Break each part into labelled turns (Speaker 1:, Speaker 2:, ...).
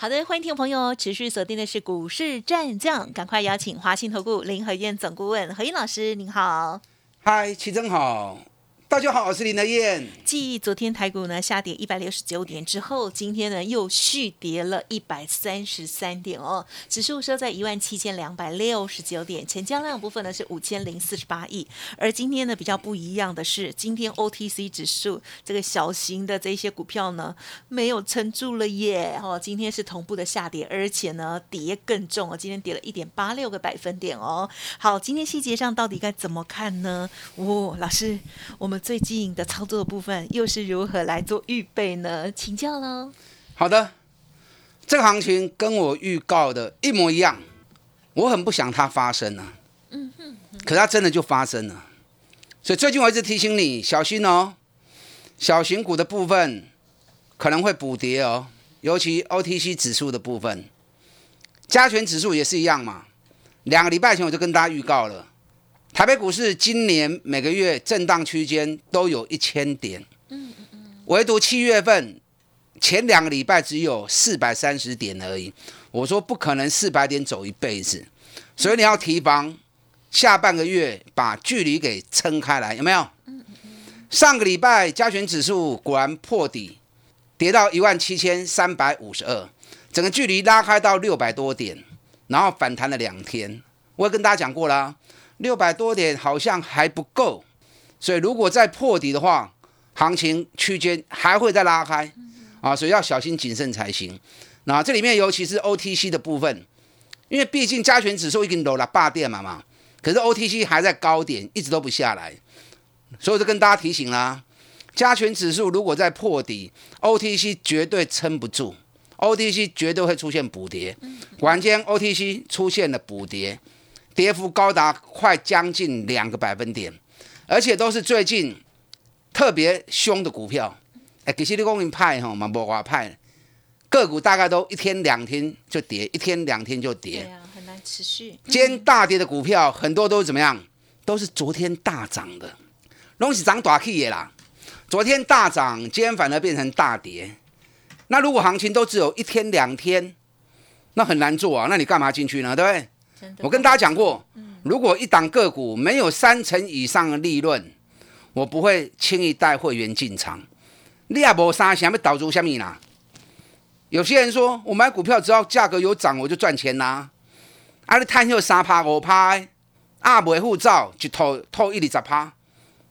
Speaker 1: 好的，欢迎听众朋友持续锁定的是股市战将，赶快邀请华信投顾林和燕总顾问何燕老师，您好。
Speaker 2: 嗨，齐真好。大家好，我是林德燕。
Speaker 1: 继昨天台股呢下跌一百六十九点之后，今天呢又续跌了一百三十三点哦，指数收在一万七千两百六十九点，成交量部分呢是五千零四十八亿。而今天呢比较不一样的是，今天 OTC 指数这个小型的这些股票呢没有撑住了耶，哦，今天是同步的下跌，而且呢跌更重哦，今天跌了一点八六个百分点哦。好，今天细节上到底该怎么看呢？哦，老师，我们。最近的操作部分又是如何来做预备呢？请教喽。
Speaker 2: 好的，这个行情跟我预告的一模一样，我很不想它发生呢。嗯哼。可它真的就发生了，所以最近我一直提醒你小心哦，小型股的部分可能会补跌哦，尤其 OTC 指数的部分，加权指数也是一样嘛。两个礼拜前我就跟大家预告了。台北股市今年每个月震荡区间都有一千点，嗯嗯，唯独七月份前两个礼拜只有四百三十点而已。我说不可能四百点走一辈子，所以你要提防下半个月把距离给撑开来，有没有？上个礼拜加权指数果然破底，跌到一万七千三百五十二，整个距离拉开到六百多点，然后反弹了两天。我也跟大家讲过啦。六百多点好像还不够，所以如果再破底的话，行情区间还会再拉开啊，所以要小心谨慎才行。那这里面尤其是 OTC 的部分，因为毕竟加权指数已经落了八点嘛嘛，可是 OTC 还在高点，一直都不下来，所以我就跟大家提醒啦，加权指数如果再破底，OTC 绝对撑不住，OTC 绝对会出现补跌。晚间 OTC 出现了补跌。跌幅高达快将近两个百分点，而且都是最近特别凶的股票。哎，其实你讲派哈嘛，无话派，个股大概都一天两天就跌，一天两天就跌。
Speaker 1: 对啊，很难持续。
Speaker 2: 今天大跌的股票很多都是怎么样？都是昨天大涨的，拢是涨大 K 的啦。昨天大涨，今天反而变成大跌。那如果行情都只有一天两天，那很难做啊。那你干嘛进去呢？对不对？我跟大家讲过，如果一档个股没有三成以上的利润，我不会轻易带会员进场。你也无三想要导出什么啦？有些人说我买股票只要价格有涨我就赚钱啦。啊，你探又三趴五趴，啊，袂护照就投投一二十趴，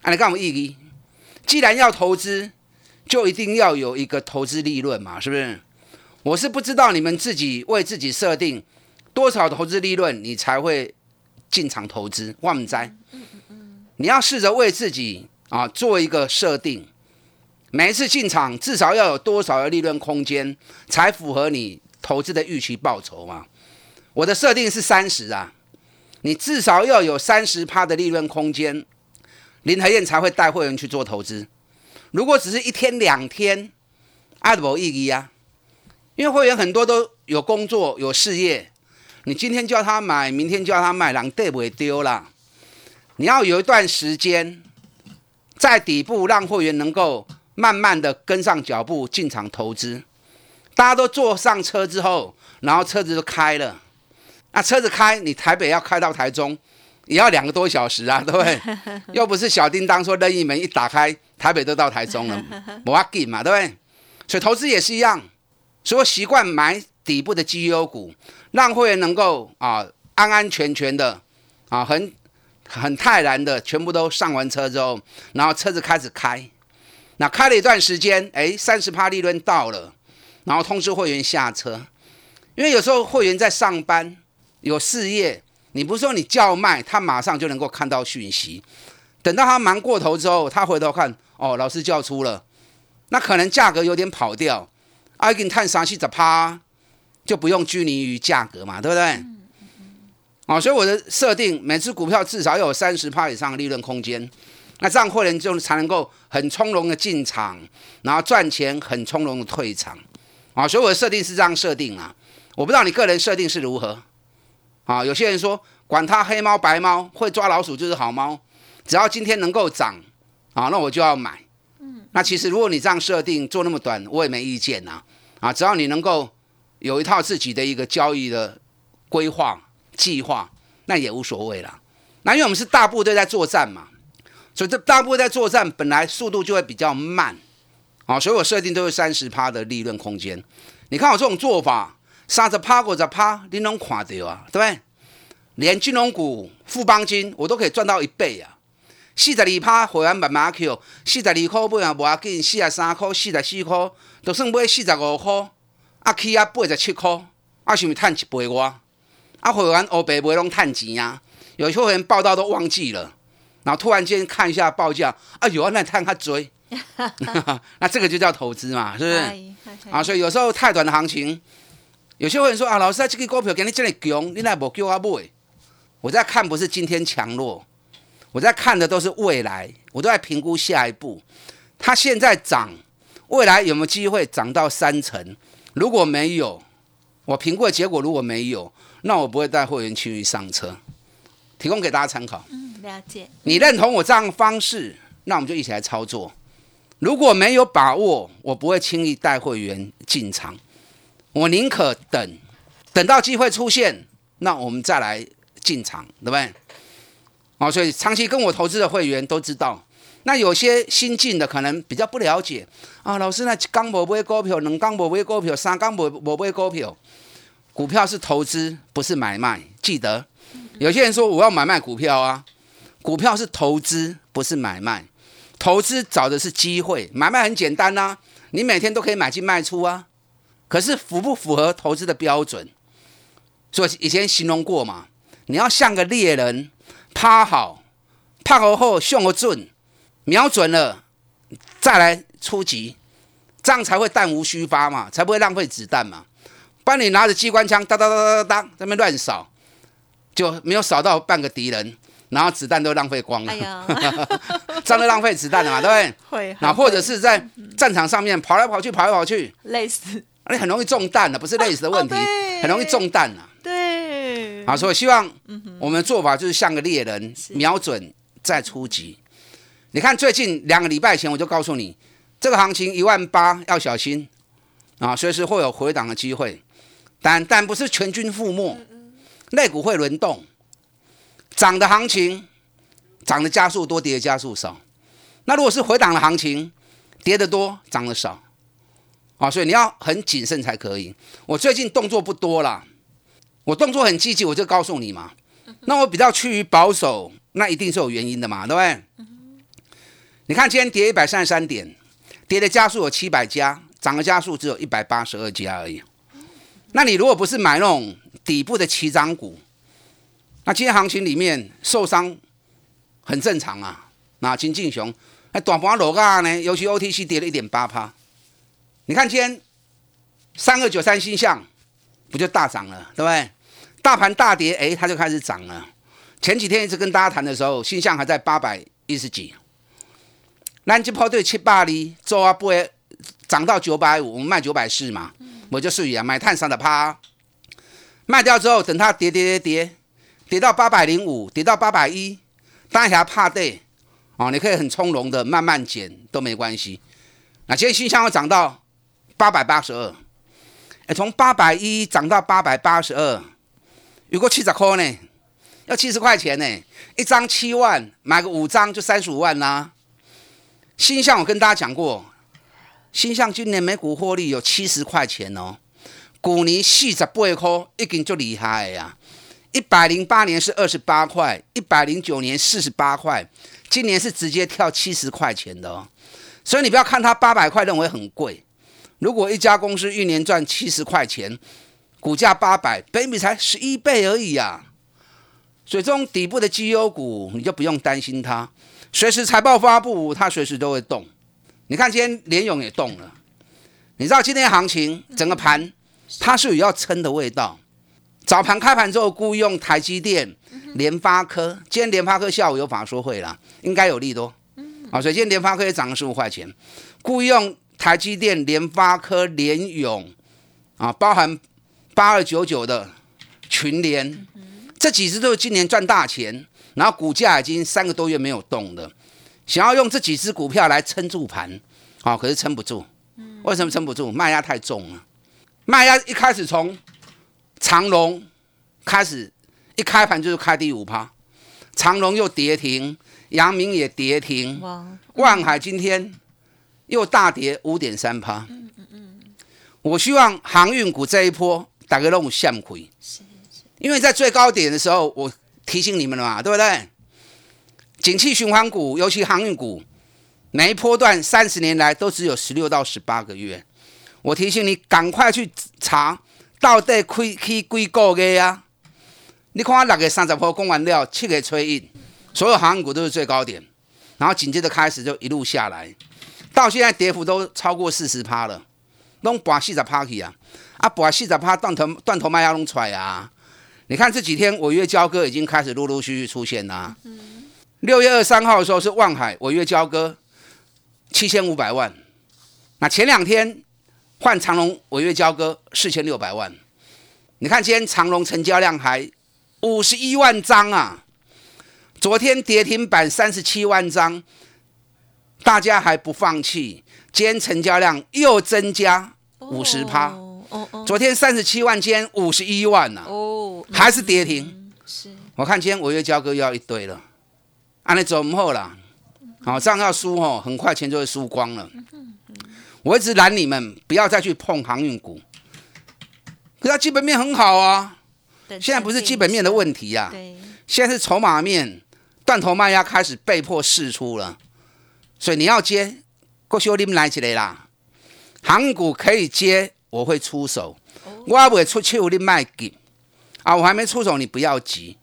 Speaker 2: 啊，你干有意义？既然要投资，就一定要有一个投资利润嘛，是不是？我是不知道你们自己为自己设定。多少投资利润你才会进场投资？万灾！你要试着为自己啊做一个设定，每一次进场至少要有多少的利润空间，才符合你投资的预期报酬嘛？我的设定是三十啊，你至少要有三十趴的利润空间，林和燕才会带会员去做投资。如果只是一天两天，爱无意义啊，因为会员很多都有工作有事业。你今天叫他买，明天叫他卖，人对不会丢啦。你要有一段时间在底部，让会员能够慢慢的跟上脚步进场投资。大家都坐上车之后，然后车子就开了。那车子开，你台北要开到台中，也要两个多小时啊，对不对？又不是小叮当说任意门一打开，台北都到台中了，不要紧嘛，对不对？所以投资也是一样，所以习惯买。底部的绩优股，让会员能够啊安安全全的啊很很泰然的全部都上完车之后，然后车子开始开，那开了一段时间，哎三十趴利润到了，然后通知会员下车，因为有时候会员在上班有事业，你不是说你叫卖，他马上就能够看到讯息，等到他忙过头之后，他回头看哦老师叫出了，那可能价格有点跑掉，阿给你探三七十趴。就不用拘泥于价格嘛，对不对？哦，所以我的设定每次股票至少要有三十趴以上的利润空间，那这样会员就才能够很从容的进场，然后赚钱很从容的退场，啊，所以我的设定是这样设定啊，我不知道你个人设定是如何，啊，有些人说管它黑猫白猫，会抓老鼠就是好猫，只要今天能够涨，啊，那我就要买，嗯，那其实如果你这样设定做那么短，我也没意见呐，啊，只要你能够有一套自己的一个交易的规划。计划那也无所谓了，那因为我们是大部队在作战嘛，所以这大部队在作战本来速度就会比较慢，啊，所以我设定都是三十趴的利润空间。你看我这种做法，三十趴、五十趴，你能看到啊？对不对？连金融股、富邦金我都可以赚到一倍啊！四十二趴会员慢慢 Q，四十二块买啊无要紧，四十三块、四十四块，就算买四十五块，啊起啊八十七块，啊是毋是赚一倍我？啊，会员欧北不会弄探钱啊？有些会员报道都忘记了，然后突然间看一下报价，啊，有啊，那探他追，那这个就叫投资嘛，是不是？啊，所以有时候太短的行情，有些会员说啊，老师啊，这个股票给你这么强，你那不叫我买？我在看不是今天强弱，我在看的都是未来，我都在评估下一步。它现在涨，未来有没有机会涨到三成？如果没有，我评估的结果如果没有。那我不会带会员去上车，提供给大家参考。
Speaker 1: 嗯，了解。
Speaker 2: 你认同我这样方式，那我们就一起来操作。如果没有把握，我不会轻易带会员进场。我宁可等，等到机会出现，那我们再来进场，对不对？哦，所以长期跟我投资的会员都知道。那有些新进的可能比较不了解啊，老师，那刚无买股票，能刚无买股票，三刚无无买股票。股票是投资，不是买卖。记得，有些人说我要买卖股票啊，股票是投资，不是买卖。投资找的是机会，买卖很简单呐，你每天都可以买进卖出啊。可是符不符合投资的标准？所以以前形容过嘛，你要像个猎人，趴好，趴好后胸个准，瞄准了再来出击，这样才会弹无虚发嘛，才不会浪费子弹嘛。帮你拿着机关枪，哒哒哒哒哒哒，在那边乱扫，就没有扫到半个敌人，然后子弹都浪费光了，这样就浪费子弹了嘛，对不对？
Speaker 1: 会。
Speaker 2: 那或者是在战场上面跑来跑去，跑来跑去，
Speaker 1: 累死，
Speaker 2: 你很容易中弹的，不是累死的问题，很容易中弹啊。
Speaker 1: 对。
Speaker 2: 好，所以希望我们的做法就是像个猎人，瞄准再出击。你看最近两个礼拜前我就告诉你，这个行情一万八要小心啊，随时会有回档的机会。但但不是全军覆没，类股会轮动，涨的行情，涨的加速多，跌的加速少。那如果是回档的行情，跌的多，涨的少，啊，所以你要很谨慎才可以。我最近动作不多啦，我动作很积极，我就告诉你嘛。那我比较趋于保守，那一定是有原因的嘛，对不对？你看今天跌一百三十三点，跌的加速有七百家，涨的加速只有一百八十二家而已。那你如果不是买那种底部的起涨股，那今天行情里面受伤很正常啊。那金进雄，那短盘落价呢？尤其 OTC 跌了一点八趴。你看今天三二九三星象不就大涨了，对不对？大盘大跌，哎，它就开始涨了。前几天一直跟大家谈的时候，星象还在八百一十几。南极炮对七八厘，做啊不会涨到九百五，我们卖九百四嘛。我就是啊，买碳上的趴，卖掉之后，等它跌跌跌跌，跌到八百零五，跌到八百一，当下怕对，哦，你可以很从容的慢慢减都没关系。那今天新箱要涨到八百八十二，哎，从八百一涨到八百八十二，有个七十块呢，要七十块钱呢，一张七万，买个五张就三十五万啦。新向我跟大家讲过。新向今年每股获利有七十块钱哦，股年四十八块，已经就厉害呀！一百零八年是二十八块，一百零九年四十八块，今年是直接跳七十块钱的哦。所以你不要看它八百块认为很贵，如果一家公司一年赚七十块钱，股价八百，北米才十一倍而已呀。所以这种底部的绩优股，你就不用担心它，随时财报发布，它随时都会动。你看今天联勇也动了，你知道今天行情整个盘它是有要撑的味道，早盘开盘之后，故意用台积电、联发科，今天联发科下午有法说会了，应该有利多。啊，所以今天联发科也涨了十五块钱，故意用台积电、联发科、联勇啊，包含八二九九的群联，这几只都是今年赚大钱，然后股价已经三个多月没有动的，想要用这几只股票来撑住盘，好，可是撑不住。为什么撑不住？卖压太重了，卖压一开始从长隆开始一开盘就是开第五趴，长隆又跌停，阳明也跌停，
Speaker 1: 哇，
Speaker 2: 万海今天又大跌五点三趴。我希望航运股这一波大家都有向亏，因为在最高点的时候，我提醒你们了嘛，对不对？景气循环股，尤其航运股，每一波段三十年来都只有十六到十八个月。我提醒你，赶快去查到底亏去几个月啊！你看六月三十号公完了，七月吹印，所有航运股都是最高点，然后紧接着开始就一路下来，到现在跌幅都超过四十趴了，拢拔四十趴去啊！啊，拔四十趴断头断头卖要弄出来啊！你看这几天违约交割已经开始陆陆续续出现啦。六月二三号的时候是万海违约交割七千五百万，那前两天换长隆违约交割四千六百万。你看今天长隆成交量还五十一万张啊，昨天跌停板三十七万张，大家还不放弃，今天成交量又增加五十趴。
Speaker 1: 哦哦。哦
Speaker 2: 昨天三十七万，今天五十一万呐、
Speaker 1: 哦，
Speaker 2: 还是跌停。
Speaker 1: 是。
Speaker 2: 我看今天违约交割又要一堆了，按你走后啦，好、这样要输哦，很快钱就会输光了。我一直拦你们不要再去碰航运股，可是它基本面很好啊，现在不是基本面的问题呀、
Speaker 1: 对，
Speaker 2: 现在是筹码面，断头卖压开始被迫释出了，所以你要接，过去你们来起来啦，航股可以接，我会出手，我也不会出手你卖给啊，我还没出手，你不要急。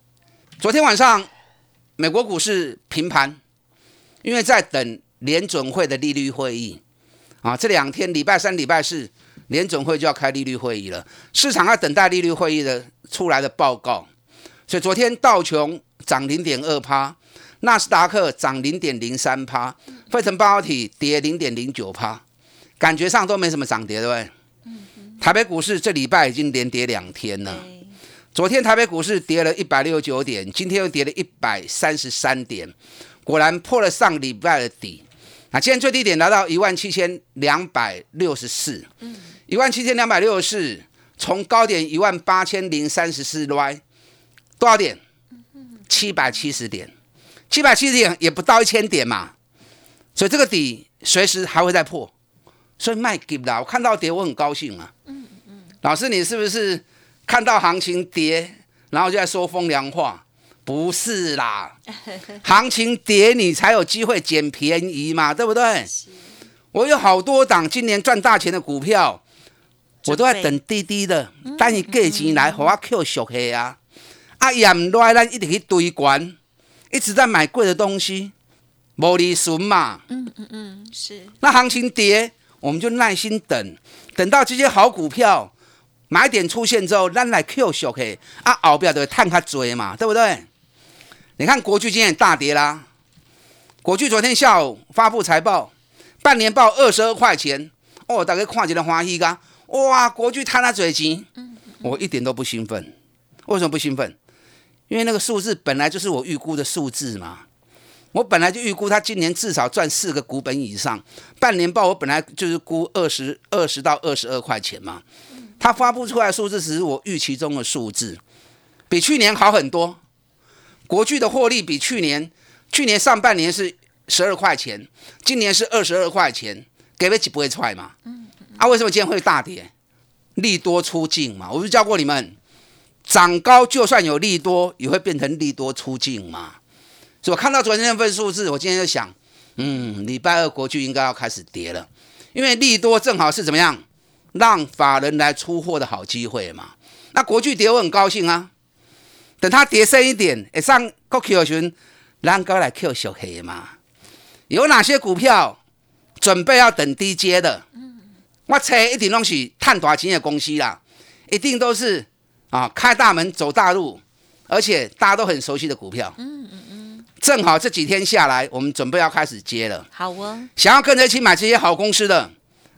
Speaker 2: 昨天晚上美国股市平盘，因为在等联准会的利率会议啊，这两天礼拜三、礼拜四联准会就要开利率会议了，市场要等待利率会议的出来的报告。所以昨天道琼涨零点二趴，纳斯达克涨零点零三趴，费城半导体跌零点零九趴，感觉上都没什么涨跌，对不对？台北股市这礼拜已经连跌两天了。昨天台北股市跌了一百六十九点，今天又跌了一百三十三点，果然破了上礼拜的底。那今天最低点来到一万七千两百六十四，一万七千两百六十四，从高点一万八千零三十四来多少点？七百七十点，七百七十点也不到一千点嘛，所以这个底随时还会再破，所以卖给啦。我看到跌我很高兴啊。嗯嗯老师，你是不是看到行情跌，然后就在说风凉话？不是啦，行情跌你才有机会捡便宜嘛，对不对？我有好多档今年赚大钱的股票，我都在等滴滴的，等伊价钱来，和我 Q 熟黑啊！啊，也唔来，咱一直去堆关，一直在买贵的东西，无利顺嘛。
Speaker 1: 嗯嗯嗯，是
Speaker 2: 那行情跌，我们就耐心等，等到这些好股票买点出现之后，咱来 Q 小 K 啊，后边就会探较追嘛，对不对？你看国巨今天也大跌啦，国巨昨天下午发布财报，半年报二十二块钱，哦，大家看起来欢喜噶，哇，国巨贪他嘴钱，我一点都不兴奋，为什么不兴奋？因为那个数字本来就是我预估的数字嘛。我本来就预估它今年至少赚四个股本以上，半年报我本来就是估二十二十到二十二块钱嘛，它发布出来数字只是我预期中的数字，比去年好很多。国巨的获利比去年，去年上半年是十二块钱，今年是二十二块钱，给不起不会出来嘛？啊，为什么今天会大跌？利多出尽嘛，我不是教过你们，涨高就算有利多，也会变成利多出尽嘛。所以我看到昨天那份数字，我今天就想，嗯，礼拜二国巨应该要开始跌了，因为利多正好是怎么样，让法人来出货的好机会嘛。那国巨跌我很高兴啊，等它跌深一点，会上国 Q 群，咱哥来 Q 小黑嘛。有哪些股票准备要等低阶的？我猜一定拢是探大钱的公司啦，一定都是啊，开大门走大路，而且大家都很熟悉的股票。嗯。正好这几天下来，我们准备要开始接了。
Speaker 1: 好哦。
Speaker 2: 想要跟着一起买这些好公司的，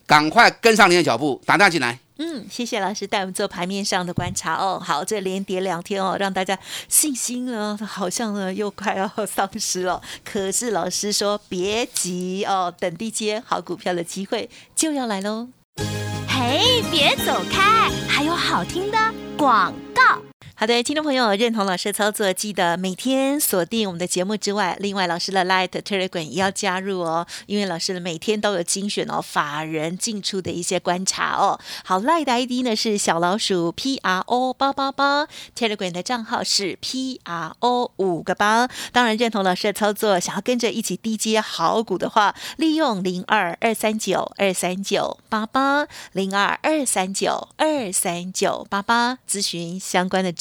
Speaker 2: 赶快跟上您的脚步，打电话进来。
Speaker 1: 嗯，谢谢老师带我们做盘面上的观察哦。好，这连跌两天哦，让大家信心呢好像呢又快要丧失了。可是老师说别急哦，等地接好股票的机会就要来喽。嘿，别走开，还有好听的广告。好的，听众朋友，认同老师的操作，记得每天锁定我们的节目之外，另外老师的 Light Telegram 也要加入哦，因为老师的每天都有精选哦，法人进出的一些观察哦。好，Light ID 呢是小老鼠 P R O 八八八，Telegram 的账号是 P R O 五个八。当然，认同老师的操作，想要跟着一起低接好股的话，利用零二二三九二三九八八零二二三九二三九八八咨询相关的。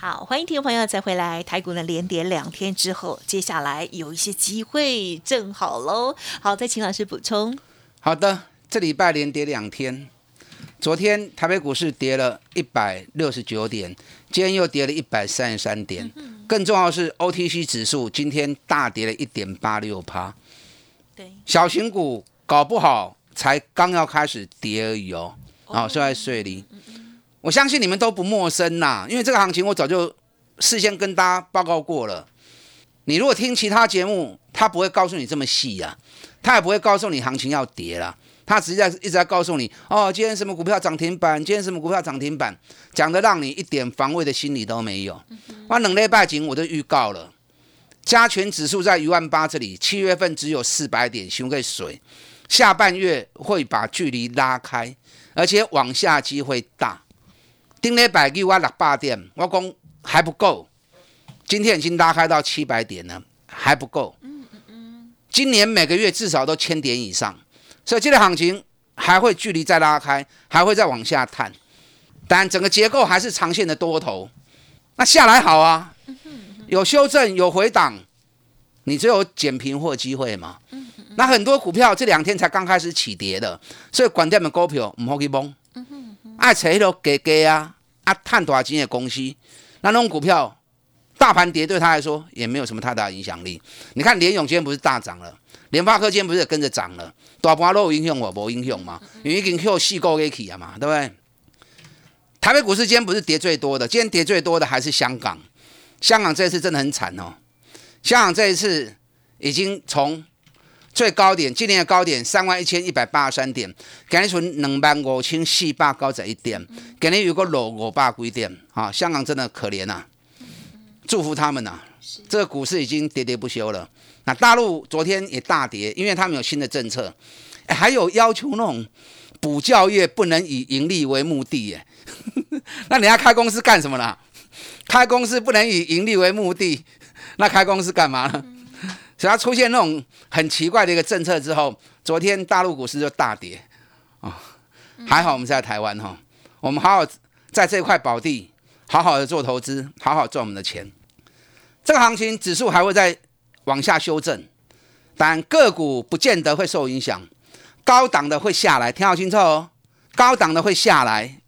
Speaker 1: 好，欢迎听众朋友再回来。台股呢连跌两天之后，接下来有一些机会，正好喽。好，再请老师补充。
Speaker 2: 好的，这礼拜连跌两天，昨天台北股市跌了一百六十九点，今天又跌了一百三十三点。更重要的是，OTC 指数今天大跌了一点八六趴。对，小型股搞不好才刚要开始跌而已哦。哦，是在睡里。我相信你们都不陌生呐，因为这个行情我早就事先跟大家报告过了。你如果听其他节目，他不会告诉你这么细呀，他也不会告诉你行情要跌了，他实际上一直在告诉你，哦，今天什么股票涨停板，今天什么股票涨停板，讲的让你一点防卫的心理都没有。我冷泪拜景我都预告了，加权指数在一万八这里，七月份只有四百点，熊个水，下半月会把距离拉开，而且往下机会大。顶礼拜给我六百点，我讲还不够。今天已经拉开到七百点了，还不够。嗯嗯嗯。今年每个月至少都千点以上，所以这个行情还会距离再拉开，还会再往下探。但整个结构还是长线的多头。那下来好啊，有修正有回档，你只有捡平货机会嘛。那很多股票这两天才刚开始起跌的，所以管店的股票唔好去崩。爱找迄个低低啊啊，赚大钱的公司，那那种股票，大盘跌对他来说也没有什么太大影响力。你看联永今天不是大涨了，联发科今天不是也跟着涨了，大盘都有影响我，无影响嘛？因为已经 Q 四个给起啊嘛，对不对？台北股市今天不是跌最多的，今天跌最多的还是香港。香港这一次真的很惨哦，香港这一次已经从。最高点，今年的高点三万一千一百八十三点，今日存两万五千四百九十一点，今日有个落五百几点啊！香港真的可怜呐，祝福他们呐！这个股市已经喋喋不休了。那大陆昨天也大跌，因为他们有新的政策，还有要求那种补教业不能以盈利为目的耶。那你要开公司干什么呢？开公司不能以盈利为目的，那开公司干嘛呢？只要出现那种很奇怪的一个政策之后，昨天大陆股市就大跌啊！还好我们在台湾哈，我们好好在这块宝地好好的做投资，好好赚我们的钱。这个行情指数还会再往下修正，但个股不见得会受影响。高档的会下来，听好清楚哦！高档的会下来，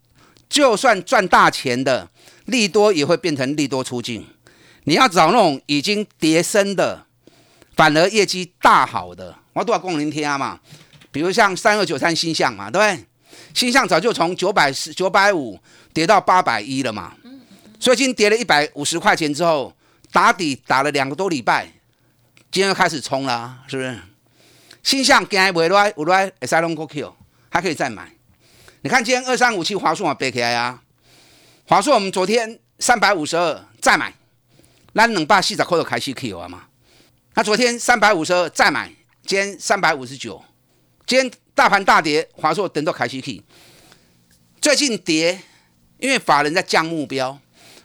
Speaker 2: 就算赚大钱的利多也会变成利多出境。你要找那种已经跌升的。反而业绩大好的，我都要供您听嘛。比如像三二九三新象嘛，对不对？新象早就从九百四、九百五跌到八百一了嘛，所以今天跌了一百五十块钱之后，打底打了两个多礼拜，今天又开始冲了，是不是？新象今天买来有来 S I Long Q 还可以再买。你看今天二三五七华硕啊背起来啊，华硕我们昨天三百五十二再买，咱两百四十块就开始 Q 啊嘛。那昨天三百五十二再买，今天三百五十九，今天大盘大跌，华硕等到凯西 K。最近跌，因为法人在降目标。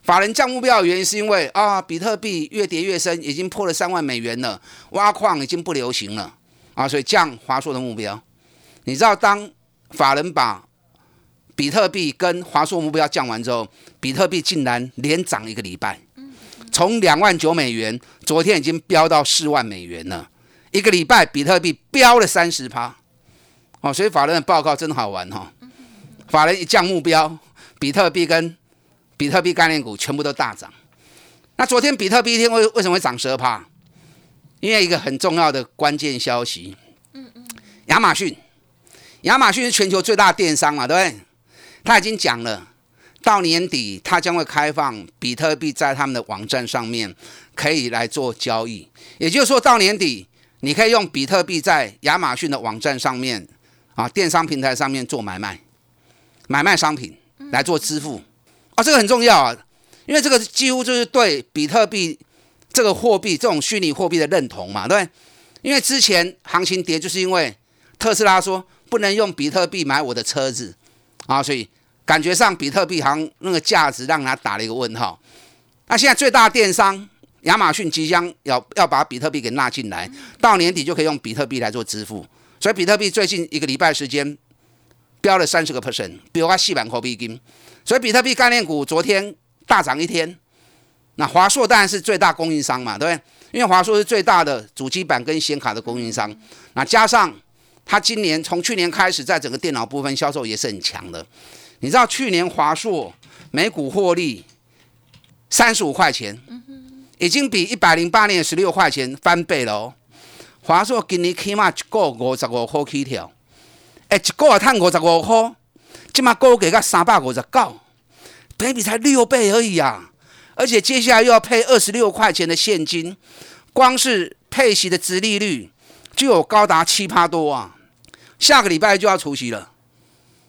Speaker 2: 法人降目标的原因是因为啊，比特币越跌越深，已经破了三万美元了，挖矿已经不流行了啊，所以降华硕的目标。你知道，当法人把比特币跟华硕目标降完之后，比特币竟然连涨一个礼拜，从两万九美元，昨天已经飙到四万美元了，一个礼拜比特币飙了三十趴。哦，所以法人的报告真好玩哈，法人一降目标，比特币跟比特币概念股全部都大涨。那昨天比特币一天为为什么会涨十二趴？因为一个很重要的关键消息，亚马逊，亚马逊是全球最大电商嘛，对不对？他已经讲了，到年底它将会开放比特币在他们的网站上面可以来做交易，也就是说到年底你可以用比特币在亚马逊的网站上面啊电商平台上面做买卖，买卖商品来做支付。啊，这个很重要啊，因为这个几乎就是对比特币这个货币、这种虚拟货币的认同嘛，对因为之前行情跌，就是因为特斯拉说不能用比特币买我的车子啊，所以感觉上比特币好像那个价值让他打了一个问号。那现在最大电商亚马逊即将要要把比特币给纳进来，到年底就可以用比特币来做支付，所以比特币最近一个礼拜时间飙了三十个 percent，比如它细板货币金。所以比特币概念股昨天大涨一天，那华硕当然是最大供应商嘛，对不对？因为华硕是最大的主机板跟显卡的供应商，那加上它今年从去年开始在整个电脑部分销售也是很强的。你知道去年华硕每股获利三十五块钱，已经比一百零八年十六块钱翻倍了哦。华硕今年起码一个五十五块起跳，哎，一个也赚五十五块。起码高给个三百五十九，倍比才六倍而已啊！而且接下来又要配二十六块钱的现金，光是配息的值利率就有高达七趴多啊！下个礼拜就要除息了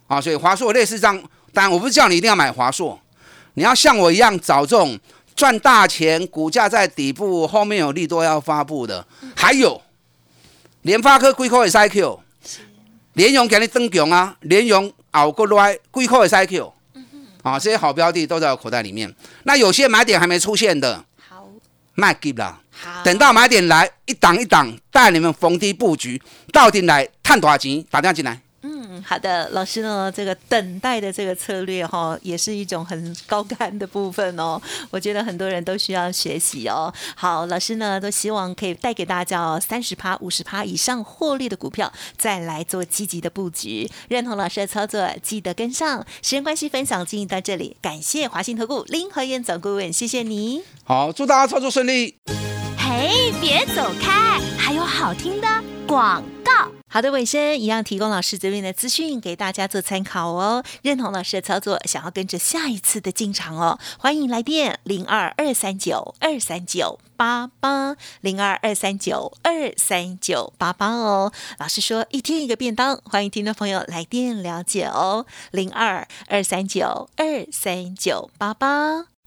Speaker 2: 啊！所以华硕类似这样，当然我不是叫你一定要买华硕，你要像我一样找这种赚大钱、股价在底部、后面有利多要发布的。还有联发科、贵科的 IQ，联咏给你增强啊！联咏。熬过来，贵科的 cycle，啊，这些好标的都在我口袋里面。那有些买点还没出现的，好，卖给了。好，等到买点来，一档一档带你们逢低布局，到底来探多少钱？打电话进来。
Speaker 1: 好的，老师呢，这个等待的这个策略哈，也是一种很高干的部分哦。我觉得很多人都需要学习哦。好，老师呢都希望可以带给大家三十趴、五十趴以上获利的股票，再来做积极的布局。认同老师的操作，记得跟上。时间关系，分享进行到这里，感谢华信投顾林和燕总顾问，谢谢你。
Speaker 2: 好，祝大家操作顺利。
Speaker 3: 嘿，别走开，还有好听的广告。
Speaker 1: 好的，尾声一样提供老师这边的资讯给大家做参考哦。认同老师的操作，想要跟着下一次的进场哦，欢迎来电零二二三九二三九八八零二二三九二三九八八哦。老师说一天一个便当，欢迎听众朋友来电了解哦，零二二三九二三九八八。